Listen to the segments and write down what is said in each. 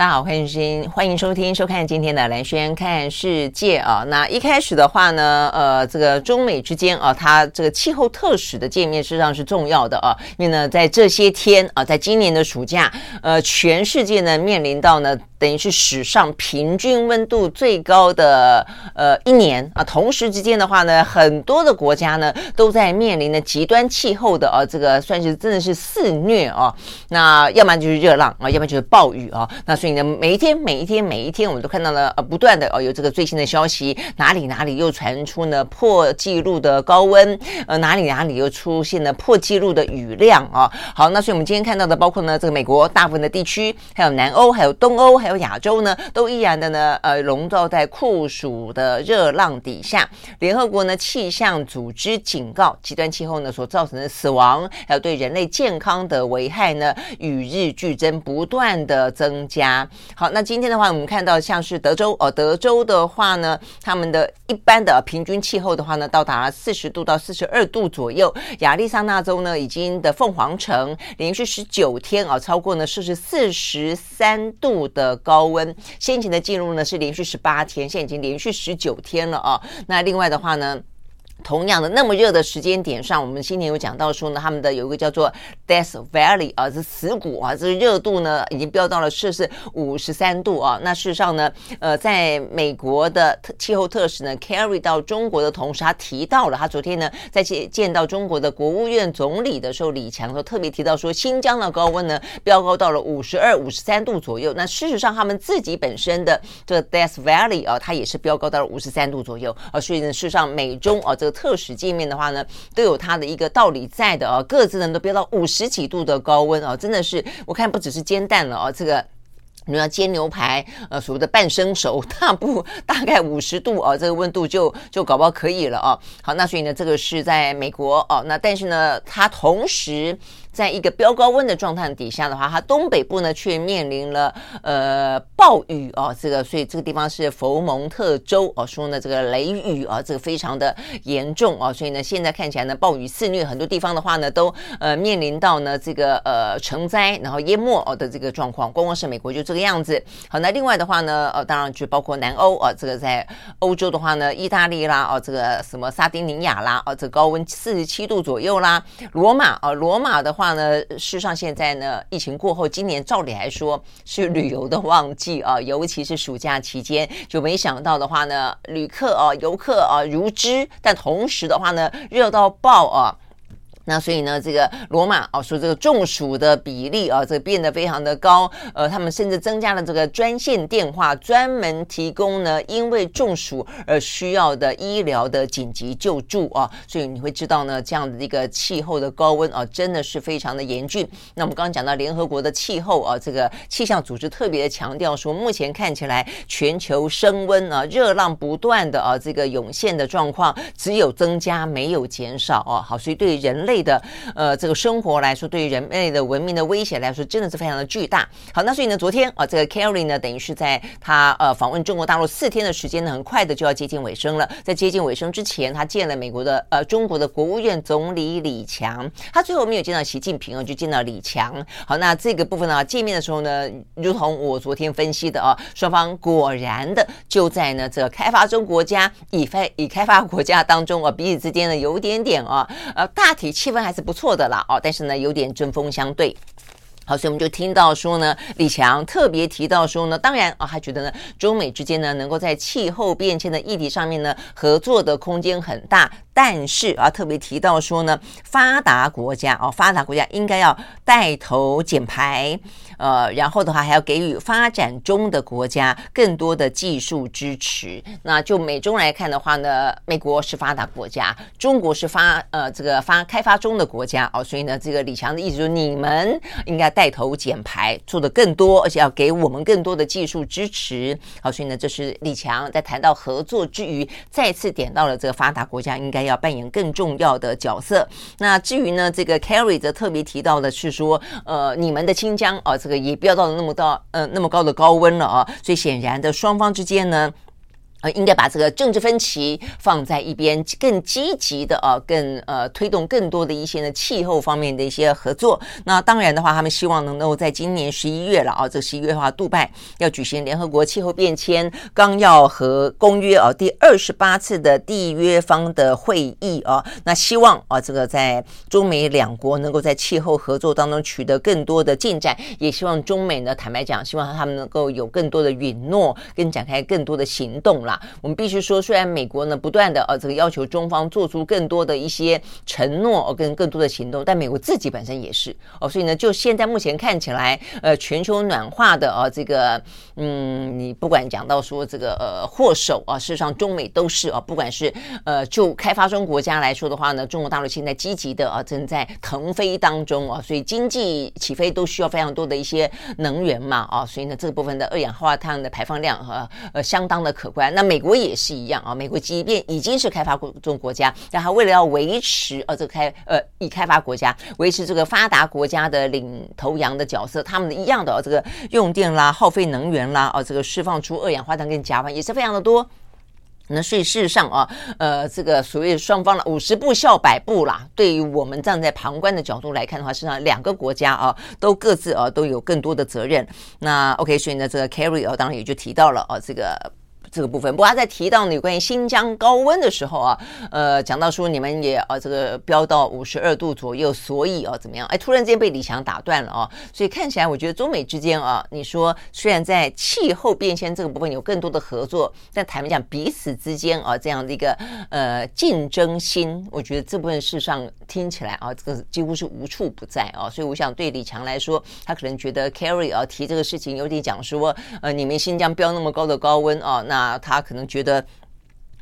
大家好，欢迎收听，欢迎收听收看今天的兰轩看世界啊。那一开始的话呢，呃，这个中美之间啊，它这个气候特使的见面，事实上是重要的啊。因为呢，在这些天啊，在今年的暑假，呃，全世界呢面临到呢。等于是史上平均温度最高的呃一年啊，同时之间的话呢，很多的国家呢都在面临着极端气候的啊，这个算是真的是肆虐啊。那要不然就是热浪啊，要不然就是暴雨啊。那所以每一天每一天每一天，我们都看到了呃不断的哦有这个最新的消息，哪里哪里又传出呢破纪录的高温，呃哪里哪里又出现了破纪录的雨量啊。好，那所以我们今天看到的，包括呢这个美国大部分的地区，还有南欧，还有东欧，还有亚洲呢，都依然的呢，呃，笼罩在酷暑的热浪底下。联合国呢气象组织警告，极端气候呢所造成的死亡，还有对人类健康的危害呢，与日俱增，不断的增加。好，那今天的话，我们看到像是德州哦，德州的话呢，他们的一般的平均气候的话呢，到达四十度到四十二度左右。亚利桑那州呢，已经的凤凰城连续十九天啊，超过呢摄氏四十三度的。高温，先前的记录呢是连续十八天，现在已经连续十九天了啊。那另外的话呢？同样的那么热的时间点上，我们今年有讲到说呢，他们的有一个叫做 Death Valley 啊，是死谷啊，这个热度呢已经飙到了摄氏五十三度啊。那事实上呢，呃，在美国的气候特使呢 carry 到中国的同时，他提到了他昨天呢在见见到中国的国务院总理的时候，李强都特别提到说，新疆的高温呢飙高到了五十二、五十三度左右。那事实上，他们自己本身的这个 Death Valley 啊，它也是飙高到了五十三度左右啊。所以呢，事实上美中啊这个。特使见面的话呢，都有它的一个道理在的啊，各自呢都飙到五十几度的高温啊，真的是我看不只是煎蛋了啊，这个你要煎牛排，呃，所谓的半生熟，大不大概五十度啊，这个温度就就搞不好可以了啊。好，那所以呢，这个是在美国哦，那但是呢，它同时。在一个飙高温的状态底下的话，它东北部呢却面临了呃暴雨哦，这个所以这个地方是佛蒙特州哦，说呢这个雷雨啊，这个非常的严重啊，所以呢现在看起来呢暴雨肆虐，很多地方的话呢都呃面临到呢这个呃成灾然后淹没哦的这个状况，光光是美国就这个样子。好，那另外的话呢呃当然就包括南欧啊，这个在欧洲的话呢，意大利啦哦，这个什么萨丁尼亚啦哦，这高温四十七度左右啦，罗马啊罗马的话。话呢，事实上现在呢，疫情过后，今年照理来说是旅游的旺季啊，尤其是暑假期间，就没想到的话呢，旅客啊、游客啊如织，但同时的话呢，热到爆啊。那所以呢，这个罗马哦，说这个中暑的比例啊，这个变得非常的高。呃，他们甚至增加了这个专线电话，专门提供呢，因为中暑而需要的医疗的紧急救助啊。所以你会知道呢，这样的一个气候的高温啊，真的是非常的严峻。那我们刚刚讲到联合国的气候啊，这个气象组织特别的强调说，目前看起来全球升温啊，热浪不断的啊，这个涌现的状况只有增加没有减少啊。好，所以对人类。类的呃，这个生活来说，对于人类的文明的威胁来说，真的是非常的巨大。好，那所以呢，昨天啊，这个 Kerry 呢，等于是在他呃访问中国大陆四天的时间呢，很快的就要接近尾声了。在接近尾声之前，他见了美国的呃中国的国务院总理李强。他最后没有见到习近平啊，就见到李强。好，那这个部分呢，见面的时候呢，如同我昨天分析的啊，双方果然的就在呢这个开发中国家、已非已开发国家当中啊，彼此之间呢有点点啊呃大体气氛还是不错的啦，哦，但是呢，有点针锋相对。好，所以我们就听到说呢，李强特别提到说呢，当然啊，他觉得呢，中美之间呢，能够在气候变迁的议题上面呢，合作的空间很大。但是啊，特别提到说呢，发达国家哦，发达国家应该要带头减排。呃，然后的话还要给予发展中的国家更多的技术支持。那就美中来看的话呢，美国是发达国家，中国是发呃这个发开发中的国家哦，所以呢，这个李强的意思就是你们应该带头减排，做的更多，而且要给我们更多的技术支持。好，所以呢，这是李强在谈到合作之余，再次点到了这个发达国家应该要扮演更重要的角色。那至于呢，这个 Kerry 则特别提到的是说，呃，你们的新疆哦，这。也不要到了那么高，呃，那么高的高温了啊，所以显然的，双方之间呢。呃，应该把这个政治分歧放在一边，更积极的啊，更呃推动更多的一些呢气候方面的一些合作。那当然的话，他们希望能够在今年十一月了啊，这十一月的话，杜拜要举行联合国气候变迁纲要和公约啊第二十八次的缔约方的会议啊。那希望啊，这个在中美两国能够在气候合作当中取得更多的进展，也希望中美呢，坦白讲，希望他们能够有更多的允诺，跟展开更多的行动了。我们必须说，虽然美国呢不断的呃这个要求中方做出更多的一些承诺哦，跟更多的行动，但美国自己本身也是哦，所以呢，就现在目前看起来，呃，全球暖化的啊这个嗯，你不管讲到说这个呃祸首啊，事实上中美都是啊，不管是呃就开发中国家来说的话呢，中国大陆现在积极的啊正在腾飞当中啊，所以经济起飞都需要非常多的一些能源嘛啊，所以呢这个部分的二氧化碳的排放量和呃相当的可观，那。美国也是一样啊，美国即便已经是开发中国家，但他为了要维持呃这个开呃以开发国家维持这个发达国家的领头羊的角色，他们一样的、哦、这个用电啦、耗费能源啦、哦这个释放出二氧化碳跟甲烷也是非常的多。那所以事实上啊，呃这个所谓双方的五十步笑百步啦，对于我们站在旁观的角度来看的话，实际上两个国家啊都各自啊都有更多的责任。那 OK，所以呢这个 Kerry 啊当然也就提到了啊这个。这个部分，不过他在提到你关于新疆高温的时候啊，呃，讲到说你们也啊这个飙到五十二度左右，所以啊怎么样？哎，突然之间被李强打断了啊，所以看起来我觉得中美之间啊，你说虽然在气候变迁这个部分有更多的合作，但坦白讲彼此之间啊这样的一个呃竞争心，我觉得这部分事实上听起来啊这个几乎是无处不在啊，所以我想对李强来说，他可能觉得 Kerry 啊提这个事情有点讲说呃你们新疆飙那么高的高温啊那。啊，他可能觉得，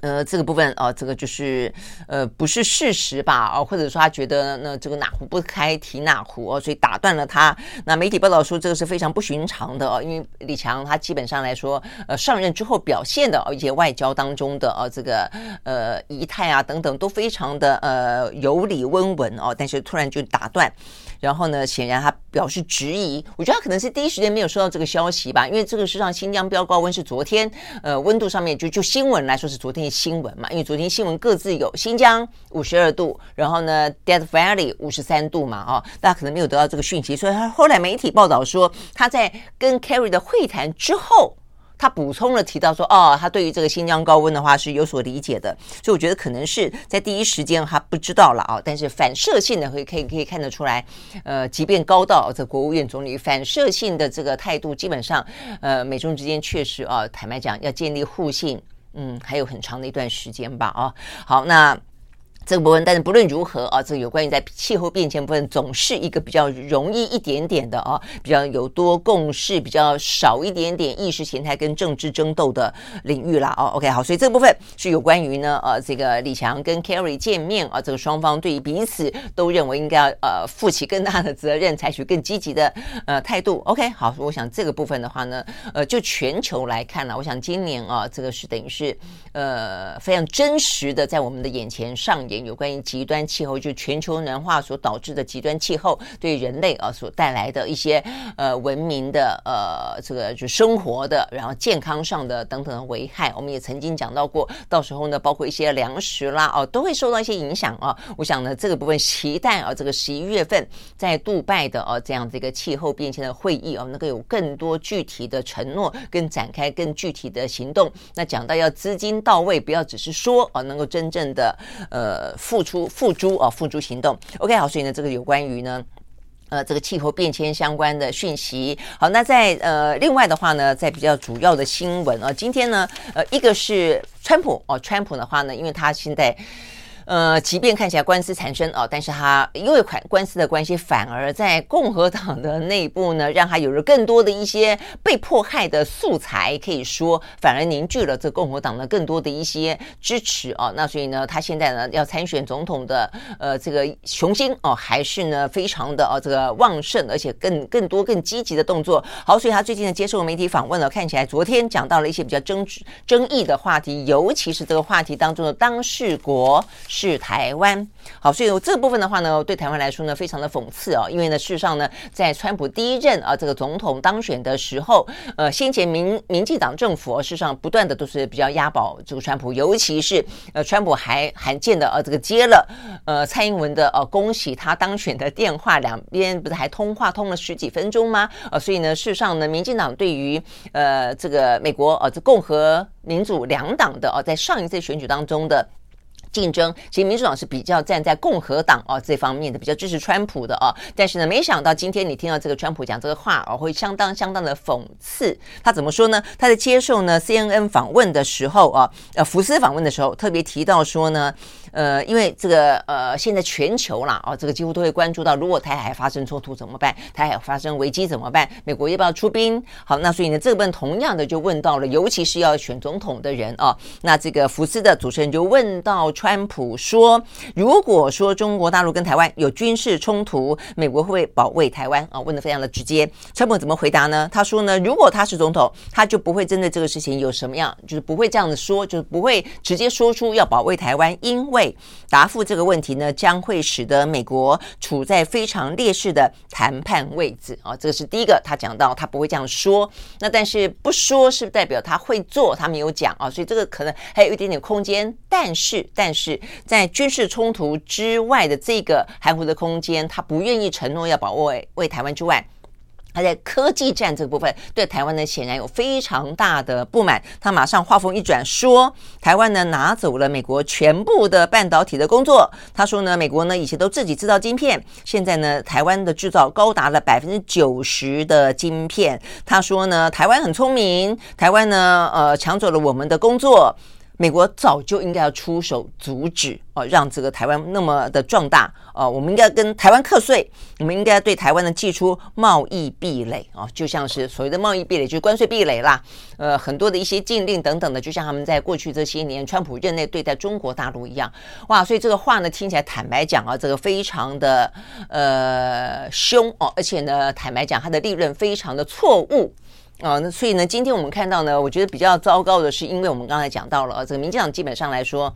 呃，这个部分啊，这个就是呃，不是事实吧？哦，或者说他觉得那这个哪壶不开提哪壶哦，所以打断了他。那媒体报道说这个是非常不寻常的哦，因为李强他基本上来说，呃，上任之后表现的一些外交当中的哦，这个呃仪态啊等等都非常的呃有礼温文哦，但是突然就打断。然后呢，显然他表示质疑。我觉得他可能是第一时间没有收到这个消息吧，因为这个实际上新疆飙高温是昨天，呃，温度上面就就新闻来说是昨天的新闻嘛，因为昨天新闻各自有新疆五十二度，然后呢，Death Valley 五十三度嘛，哦，大家可能没有得到这个讯息，所以他后来媒体报道说他在跟 Kerry 的会谈之后。他补充了提到说，哦，他对于这个新疆高温的话是有所理解的，所以我觉得可能是在第一时间他不知道了啊，但是反射性的会可以可以看得出来，呃，即便高到这国务院总理反射性的这个态度，基本上，呃，美中之间确实啊，坦白讲要建立互信，嗯，还有很长的一段时间吧，啊，好，那。这个部分，但是不论如何啊，这个有关于在气候变迁部分，总是一个比较容易一点点的啊，比较有多共识，比较少一点点意识形态跟政治争斗的领域啦。哦，OK，好，所以这个部分是有关于呢，呃，这个李强跟 Kerry 见面啊，这个双方对于彼此都认为应该要呃负起更大的责任，采取更积极的呃态度。OK，好，我想这个部分的话呢，呃，就全球来看了，我想今年啊，这个是等于是呃非常真实的在我们的眼前上演。有关于极端气候，就全球暖化所导致的极端气候对人类啊所带来的一些呃文明的呃这个就生活的，然后健康上的等等的危害，我们也曾经讲到过。到时候呢，包括一些粮食啦哦，都会受到一些影响啊。我想呢，这个部分期待啊，这个十一月份在杜拜的啊这样这个气候变迁的会议啊，能够有更多具体的承诺跟展开更具体的行动。那讲到要资金到位，不要只是说啊，能够真正的呃。付出付诸啊，付诸行动。OK，好，所以呢，这个有关于呢，呃，这个气候变迁相关的讯息。好，那在呃，另外的话呢，在比较主要的新闻啊，今天呢，呃，一个是川普哦，川普的话呢，因为他现在。呃，即便看起来官司缠身哦，但是他因为款官司的关系，反而在共和党的内部呢，让他有了更多的一些被迫害的素材，可以说反而凝聚了这共和党的更多的一些支持哦。那所以呢，他现在呢要参选总统的呃这个雄心哦，还是呢非常的哦这个旺盛，而且更更多更积极的动作。好，所以他最近呢接受媒体访问了，看起来昨天讲到了一些比较争争议的话题，尤其是这个话题当中的当事国。是台湾，好，所以这部分的话呢，对台湾来说呢，非常的讽刺哦，因为呢，事实上呢，在川普第一任啊这个总统当选的时候，呃，先前民民进党政府啊事实上不断的都是比较押宝这个川普，尤其是呃，川普还罕见的呃这个接了呃蔡英文的呃恭喜他当选的电话，两边不是还通话通了十几分钟吗？呃，所以呢，事实上呢，民进党对于呃这个美国呃这共和民主两党的呃在上一次选举当中的。竞争，其实民主党是比较站在共和党哦这方面的，比较支持川普的哦。但是呢，没想到今天你听到这个川普讲这个话哦，会相当相当的讽刺。他怎么说呢？他在接受呢 CNN 访问的时候啊，呃，福斯访问的时候，特别提到说呢。呃，因为这个呃，现在全球啦，哦，这个几乎都会关注到，如果台海发生冲突怎么办？台海发生危机怎么办？美国要不要出兵？好，那所以呢，这问同样的就问到了，尤其是要选总统的人啊。那这个福斯的主持人就问到川普说：“如果说中国大陆跟台湾有军事冲突，美国会不会保卫台湾？”啊，问的非常的直接。川普怎么回答呢？他说呢，如果他是总统，他就不会针对这个事情有什么样，就是不会这样子说，就是不会直接说出要保卫台湾，因为。答复这个问题呢，将会使得美国处在非常劣势的谈判位置啊。这个是第一个，他讲到他不会这样说。那但是不说是代表他会做，他没有讲啊。所以这个可能还有一点点空间。但是，但是在军事冲突之外的这个含糊的空间，他不愿意承诺要保卫为台湾之外。他在科技战这个部分对台湾呢，显然有非常大的不满。他马上话锋一转，说台湾呢拿走了美国全部的半导体的工作。他说呢，美国呢以前都自己制造晶片，现在呢台湾的制造高达了百分之九十的晶片。他说呢，台湾很聪明，台湾呢呃抢走了我们的工作。美国早就应该要出手阻止哦，让这个台湾那么的壮大哦，我们应该跟台湾课税，我们应该对台湾呢寄出贸易壁垒哦，就像是所谓的贸易壁垒，就是关税壁垒啦。呃，很多的一些禁令等等的，就像他们在过去这些年川普任内对待中国大陆一样。哇，所以这个话呢听起来坦白讲啊，这个非常的呃凶哦，而且呢坦白讲，它的利润非常的错误。啊，那所以呢，今天我们看到呢，我觉得比较糟糕的是，因为我们刚才讲到了，这个民进党基本上来说。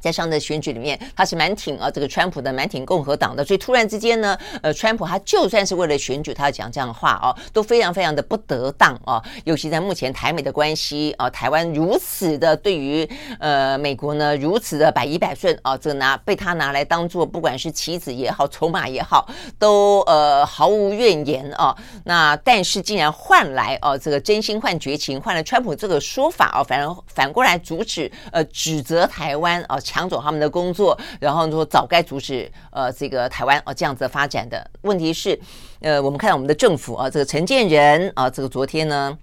在上的选举里面，他是蛮挺啊这个川普的，蛮挺共和党的。所以突然之间呢，呃，川普他就算是为了选举，他要讲这样的话哦，都非常非常的不得当哦。尤其在目前台美的关系啊，台湾如此的对于呃美国呢如此的百依百顺啊，这个拿被他拿来当做不管是棋子也好，筹码也好，都呃毫无怨言啊。那但是竟然换来哦这个真心换绝情，换了川普这个说法哦，反而反过来阻止呃指责台湾啊。抢走他们的工作，然后说早该阻止呃这个台湾啊这样子的发展的。问题是，呃，我们看到我们的政府啊，这个陈建仁啊，这个昨天呢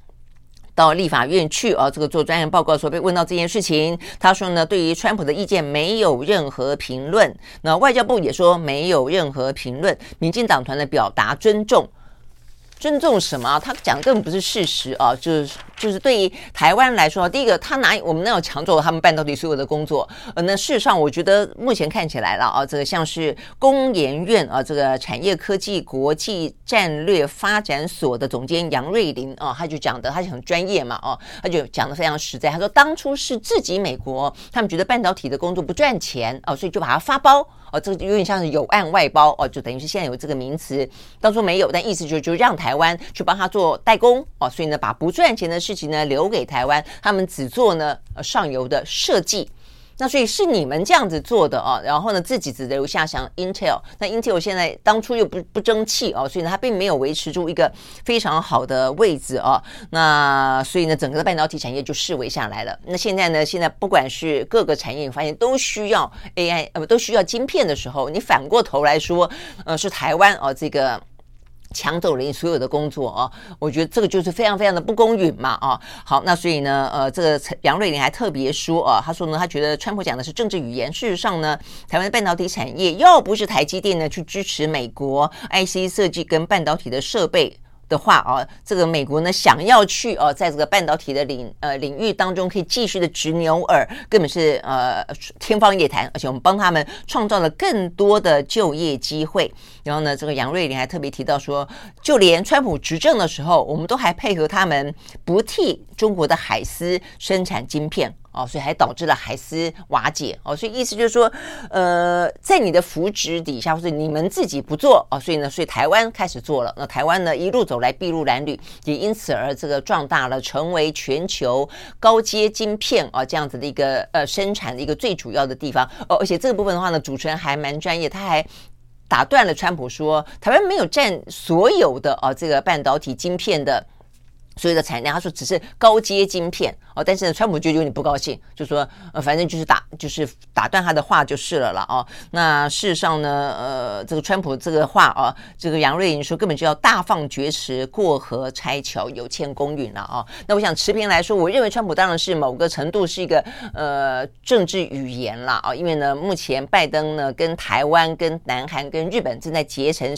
到立法院去啊，这个做专业报告的时候被问到这件事情，他说呢，对于川普的意见没有任何评论。那外交部也说没有任何评论。民进党团的表达尊重。尊重什么？他讲的根本不是事实啊！就是就是对于台湾来说，第一个他拿我们那有抢走他们半导体所有的工作。呃，那事实上，我觉得目前看起来了啊，这个像是工研院啊，这个产业科技国际战略发展所的总监杨瑞麟啊，他就讲的，他就很专业嘛，哦，他就讲的非常实在。他说，当初是自己美国他们觉得半导体的工作不赚钱哦，所以就把它发包。哦，这有点像是有案外包哦，就等于是现在有这个名词，当初没有，但意思就就让台湾去帮他做代工哦，所以呢，把不赚钱的事情呢留给台湾，他们只做呢呃上游的设计。那所以是你们这样子做的啊，然后呢，自己只留下像 Intel，那 Intel 现在当初又不不争气哦，所以呢，它并没有维持住一个非常好的位置啊。那所以呢，整个的半导体产业就视为下来了。那现在呢，现在不管是各个产业，发现都需要 AI，呃都需要晶片的时候，你反过头来说，呃，是台湾哦这个。抢走了你所有的工作哦，我觉得这个就是非常非常的不公允嘛哦。好，那所以呢，呃，这个杨瑞麟还特别说啊，他说呢，他觉得川普讲的是政治语言。事实上呢，台湾的半导体产业要不是台积电呢去支持美国 IC 设计跟半导体的设备。的话啊，这个美国呢想要去哦，在这个半导体的领呃领域当中可以继续的执牛耳，根本是呃天方夜谭。而且我们帮他们创造了更多的就业机会。然后呢，这个杨瑞临还特别提到说，就连川普执政的时候，我们都还配合他们不替中国的海思生产晶片。哦，所以还导致了海思瓦解哦，所以意思就是说，呃，在你的扶植底下，或者你们自己不做哦，所以呢，所以台湾开始做了。那台湾呢，一路走来筚路蓝缕，也因此而这个壮大了，成为全球高阶晶片啊这样子的一个呃生产的一个最主要的地方哦。而且这个部分的话呢，主持人还蛮专业，他还打断了川普说，台湾没有占所有的哦这个半导体晶片的。所有的产量，他说只是高阶晶片哦，但是呢，川普就有点不高兴，就说呃，反正就是打就是打断他的话就是了了哦。那事实上呢，呃，这个川普这个话啊，这个杨瑞莹说根本就要大放厥词，过河拆桥，有欠公允了啊。那我想持平来说，我认为川普当然是某个程度是一个呃政治语言了啊，因为呢，目前拜登呢跟台湾、跟南韩、跟日本正在结成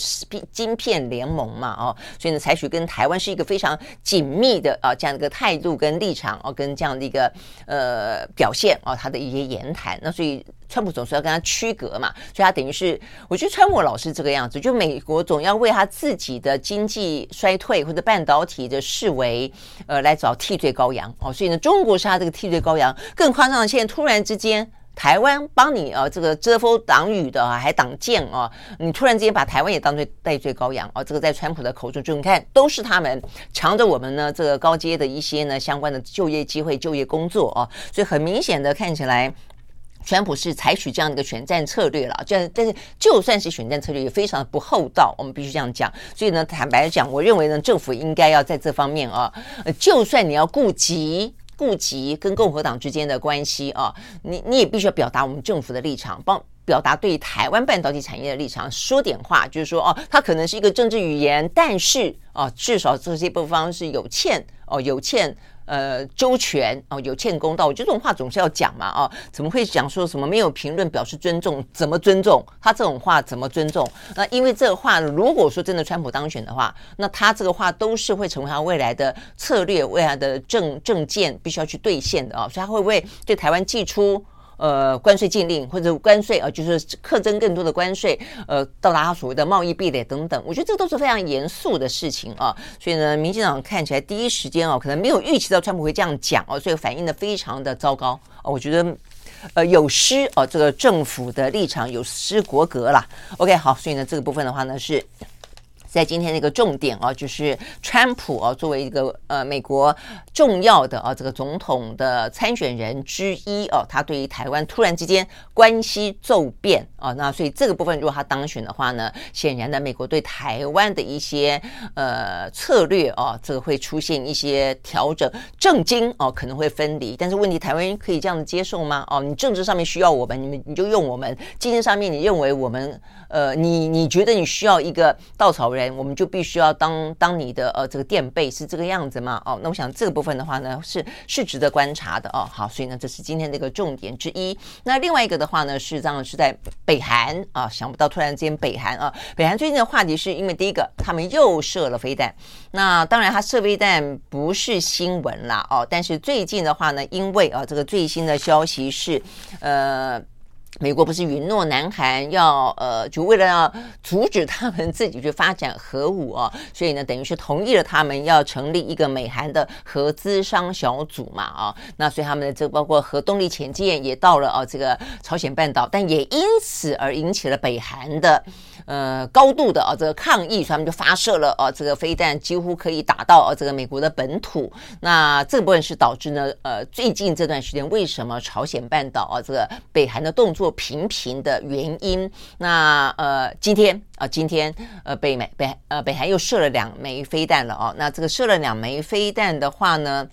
晶片联盟嘛哦，所以呢，采取跟台湾是一个非常紧。紧密的啊，这样的一个态度跟立场哦，跟这样的一个呃表现哦，他的一些言谈，那所以川普总是要跟他区隔嘛，所以他等于是，我觉得川普老是这个样子，就美国总要为他自己的经济衰退或者半导体的视为呃来找替罪羔羊哦，所以呢，中国是他这个替罪羔羊，更夸张的，现在突然之间。台湾帮你啊，这个遮风挡雨的还挡箭啊，你突然之间把台湾也当做代罪羔羊啊，这个在川普的口中就你看都是他们抢着我们呢这个高阶的一些呢相关的就业机会、就业工作啊，所以很明显的看起来，川普是采取这样的一个选战策略了，这但是就算是选战策略也非常的不厚道，我们必须这样讲。所以呢，坦白讲，我认为呢，政府应该要在这方面啊，就算你要顾及。顾及跟共和党之间的关系啊，你你也必须要表达我们政府的立场，帮表达对台湾半导体产业的立场，说点话，就是说哦，它可能是一个政治语言，但是啊，至少这些部方是有欠哦，有欠。呃，周全哦，有欠公道，我觉得这种话总是要讲嘛，哦，怎么会讲说什么没有评论表示尊重？怎么尊重他这种话？怎么尊重？那因为这个话，如果说真的川普当选的话，那他这个话都是会成为他未来的策略，未来的政政见必须要去兑现的哦，所以他会不会对台湾寄出？呃，关税禁令或者关税呃，就是课征更多的关税，呃，到达所谓的贸易壁垒等等，我觉得这都是非常严肃的事情啊。所以呢，民进党看起来第一时间哦，可能没有预期到川普会这样讲哦，所以反应的非常的糟糕。我觉得呃有失哦，这个政府的立场有失国格啦。OK，好，所以呢，这个部分的话呢是。在今天的一个重点啊，就是川普啊，作为一个呃美国重要的啊这个总统的参选人之一哦，他对于台湾突然之间关系骤变啊，那所以这个部分如果他当选的话呢，显然呢，美国对台湾的一些呃策略啊，这个会出现一些调整，政经哦可能会分离，但是问题台湾可以这样子接受吗？哦，你政治上面需要我们，你们你就用我们；经济上面你认为我们呃你你觉得你需要一个稻草人。我们就必须要当当你的呃这个垫背是这个样子吗？哦，那我想这个部分的话呢，是是值得观察的哦。好，所以呢，这是今天的一个重点之一。那另外一个的话呢，是这样是在北韩啊，想不到突然间北韩啊，北韩最近的话题是因为第一个他们又射了飞弹。那当然，他射飞弹不是新闻啦哦，但是最近的话呢，因为啊这个最新的消息是呃。美国不是允诺南韩要呃，就为了要阻止他们自己去发展核武哦，所以呢，等于是同意了他们要成立一个美韩的核咨商小组嘛啊、那所以他们的这包括核动力潜舰也到了哦，这个朝鲜半岛，但也因此而引起了北韩的呃高度的啊、这个抗议，所以他们就发射了哦这个飞弹，几乎可以打到哦这个美国的本土。那这部分是导致呢呃最近这段时间为什么朝鲜半岛啊、这个北韩的动作频频的原因，那呃，今天啊、今天呃，北美北呃北韩又射了两枚飞弹了哦。那这个射了两枚飞弹的话呢，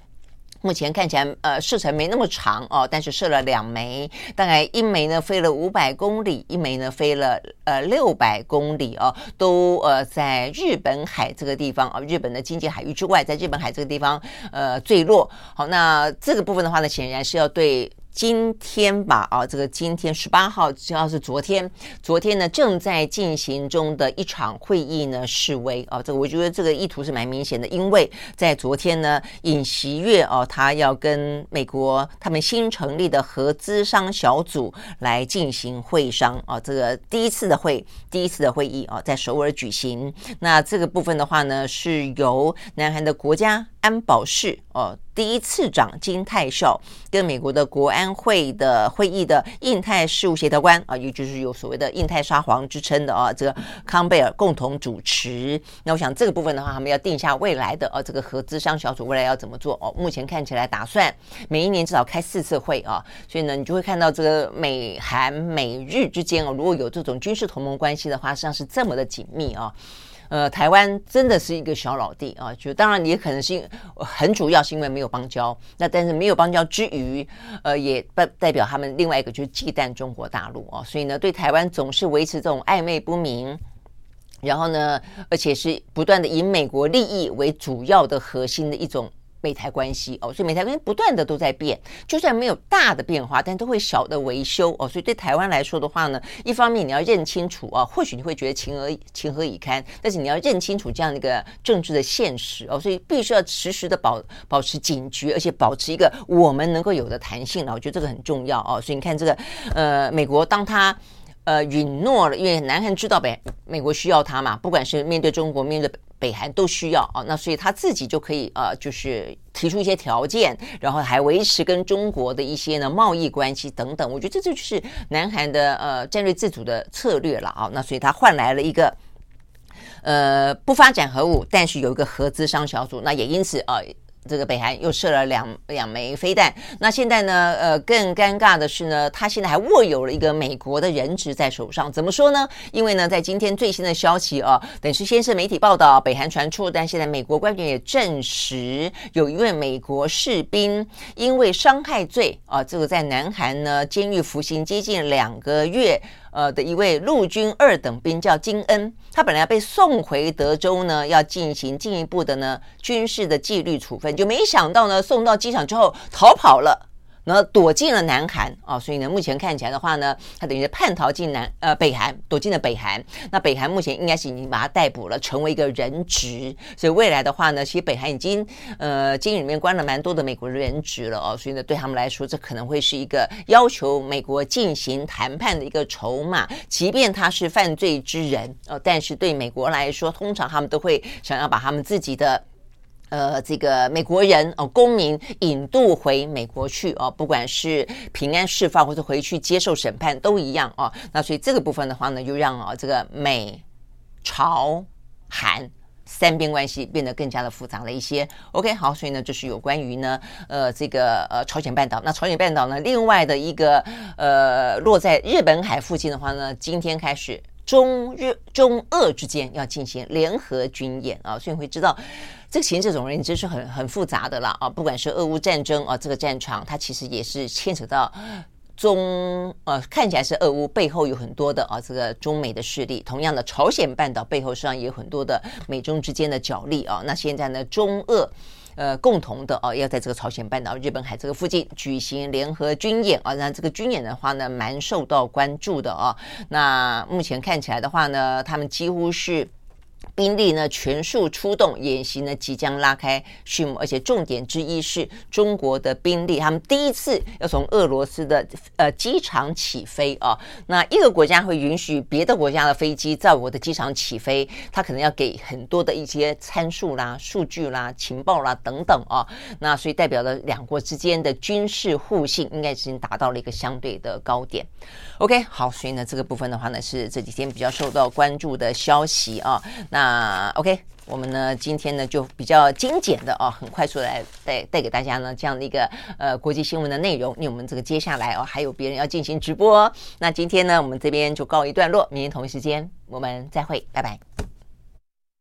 目前看起来，呃，射程没那么长哦，但是射了两枚，大概一枚呢飞了五百公里，一枚呢飞了呃六百公里哦，都呃在日本海这个地方啊、哦，日本的经济海域之外，在日本海这个地方呃坠落。好，那这个部分的话呢，显然是要对。今天吧，啊，这个今天十八号，主要是昨天，昨天呢正在进行中的一场会议呢示威啊，这个我觉得这个意图是蛮明显的，因为在昨天呢，尹锡悦哦，他要跟美国他们新成立的合资商小组来进行会商啊，这个第一次的会，第一次的会议啊，在首尔举行。那这个部分的话呢，是由南韩的国家安保室哦。第一次长金泰秀跟美国的国安会的会议的印太事务协调官啊，也就是有所谓的印太沙皇之称的啊，这个康贝尔共同主持。那我想这个部分的话，他们要定下未来的啊，这个合资商小组未来要怎么做哦。目前看起来打算每一年至少开四次会啊，所以呢，你就会看到这个美韩美日之间哦，如果有这种军事同盟关系的话，实际上是这么的紧密啊。呃，台湾真的是一个小老弟啊，就当然也可能是很主要是因为没有邦交，那但是没有邦交之余，呃，也代代表他们另外一个就是忌惮中国大陆啊，所以呢，对台湾总是维持这种暧昧不明，然后呢，而且是不断的以美国利益为主要的核心的一种。美台关系哦，所以美台关系不断的都在变，就算没有大的变化，但都会小的维修哦。所以对台湾来说的话呢，一方面你要认清楚啊，或许你会觉得情何情何以堪，但是你要认清楚这样的一个政治的现实哦，所以必须要时时的保保持警觉，而且保持一个我们能够有的弹性了。我觉得这个很重要哦。所以你看这个呃，美国当他呃允诺了，因为南韩知道呗美国需要他嘛，不管是面对中国面对。北韩都需要啊，那所以他自己就可以呃，就是提出一些条件，然后还维持跟中国的一些呢贸易关系等等。我觉得这就是南韩的呃战略自主的策略了啊。那所以他换来了一个呃不发展核武，但是有一个核资商小组。那也因此啊。呃这个北韩又射了两两枚飞弹，那现在呢？呃，更尴尬的是呢，他现在还握有了一个美国的人质在手上。怎么说呢？因为呢，在今天最新的消息啊，等是先是媒体报道北韩传出，但现在美国官员也证实，有一位美国士兵因为伤害罪啊，这个在南韩呢监狱服刑接近两个月。呃的一位陆军二等兵叫金恩，他本来要被送回德州呢，要进行进一步的呢军事的纪律处分，就没想到呢送到机场之后逃跑了。然后躲进了南韩啊，所以呢，目前看起来的话呢，他等于是叛逃进南呃北韩，躲进了北韩。那北韩目前应该是已经把他逮捕了，成为一个人质。所以未来的话呢，其实北韩已经呃监狱里面关了蛮多的美国人质了哦。所以呢，对他们来说，这可能会是一个要求美国进行谈判的一个筹码。即便他是犯罪之人哦，但是对美国来说，通常他们都会想要把他们自己的。呃，这个美国人哦，公民引渡回美国去哦，不管是平安释放或者回去接受审判都一样哦。那所以这个部分的话呢，就让哦这个美朝韩三边关系变得更加的复杂了一些。OK，好，所以呢，就是有关于呢，呃，这个呃朝鲜半岛。那朝鲜半岛呢，另外的一个呃落在日本海附近的话呢，今天开始。中日中俄之间要进行联合军演啊，所以你会知道这个形势总而言之是很很复杂的了啊。不管是俄乌战争啊，这个战场它其实也是牵扯到中呃，看起来是俄乌背后有很多的啊，这个中美的势力。同样的，朝鲜半岛背后实际上也有很多的美中之间的角力啊。那现在呢，中俄。呃，共同的哦，要在这个朝鲜半岛、日本海这个附近举行联合军演啊。那这个军演的话呢，蛮受到关注的啊。那目前看起来的话呢，他们几乎是。兵力呢全数出动，演习呢即将拉开序幕，而且重点之一是中国的兵力，他们第一次要从俄罗斯的呃机场起飞啊。那一个国家会允许别的国家的飞机在我的机场起飞，他可能要给很多的一些参数啦、数据啦、情报啦等等啊。那所以代表了两国之间的军事互信应该已经达到了一个相对的高点。OK，好，所以呢这个部分的话呢是这几天比较受到关注的消息啊。那 OK，我们呢今天呢就比较精简的哦，很快速的来带带给大家呢这样的一个呃国际新闻的内容。因为我们这个接下来哦还有别人要进行直播，那今天呢我们这边就告一段落，明天同一时间我们再会，拜拜。